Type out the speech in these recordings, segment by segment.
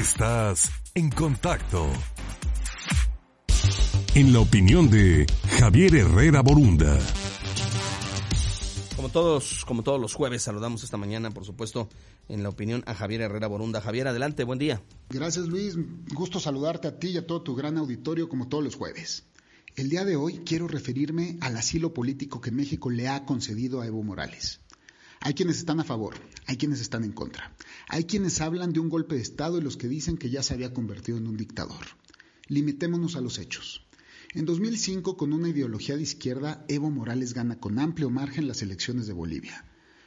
Estás en contacto. En la opinión de Javier Herrera Borunda. Como todos, como todos los jueves, saludamos esta mañana, por supuesto, en la opinión a Javier Herrera Borunda. Javier, adelante, buen día. Gracias Luis, gusto saludarte a ti y a todo tu gran auditorio como todos los jueves. El día de hoy quiero referirme al asilo político que México le ha concedido a Evo Morales. Hay quienes están a favor, hay quienes están en contra. Hay quienes hablan de un golpe de Estado y los que dicen que ya se había convertido en un dictador. Limitémonos a los hechos. En 2005, con una ideología de izquierda, Evo Morales gana con amplio margen las elecciones de Bolivia.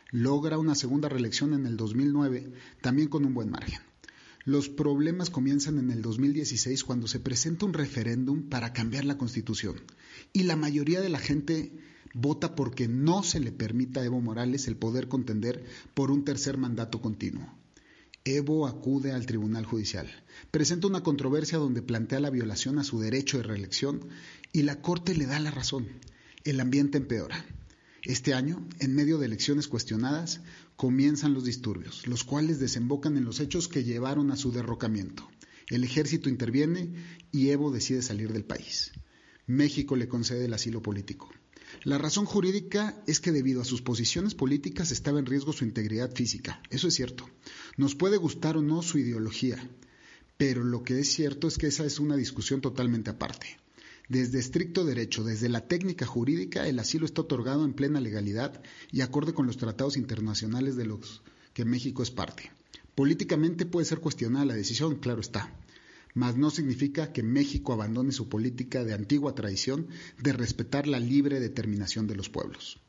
Logra una segunda reelección en el 2009, también con un buen margen. Los problemas comienzan en el 2016 cuando se presenta un referéndum para cambiar la constitución y la mayoría de la gente vota porque no se le permita a Evo Morales el poder contender por un tercer mandato continuo. Evo acude al Tribunal Judicial, presenta una controversia donde plantea la violación a su derecho de reelección y la Corte le da la razón. El ambiente empeora. Este año, en medio de elecciones cuestionadas, comienzan los disturbios, los cuales desembocan en los hechos que llevaron a su derrocamiento. El ejército interviene y Evo decide salir del país. México le concede el asilo político. La razón jurídica es que debido a sus posiciones políticas estaba en riesgo su integridad física. Eso es cierto. Nos puede gustar o no su ideología, pero lo que es cierto es que esa es una discusión totalmente aparte. Desde estricto derecho, desde la técnica jurídica, el asilo está otorgado en plena legalidad y acorde con los tratados internacionales de los que México es parte. Políticamente puede ser cuestionada la decisión, claro está mas no significa que México abandone su política de antigua tradición de respetar la libre determinación de los pueblos.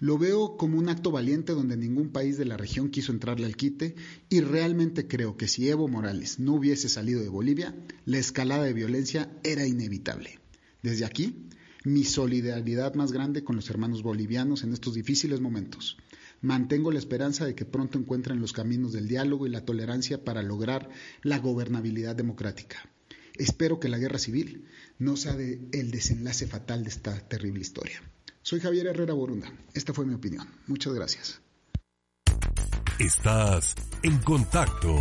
Lo veo como un acto valiente donde ningún país de la región quiso entrarle al quite y realmente creo que si Evo Morales no hubiese salido de Bolivia, la escalada de violencia era inevitable. Desde aquí, mi solidaridad más grande con los hermanos bolivianos en estos difíciles momentos. Mantengo la esperanza de que pronto encuentren los caminos del diálogo y la tolerancia para lograr la gobernabilidad democrática. Espero que la guerra civil no sea el desenlace fatal de esta terrible historia. Soy Javier Herrera Borunda. Esta fue mi opinión. Muchas gracias. Estás en contacto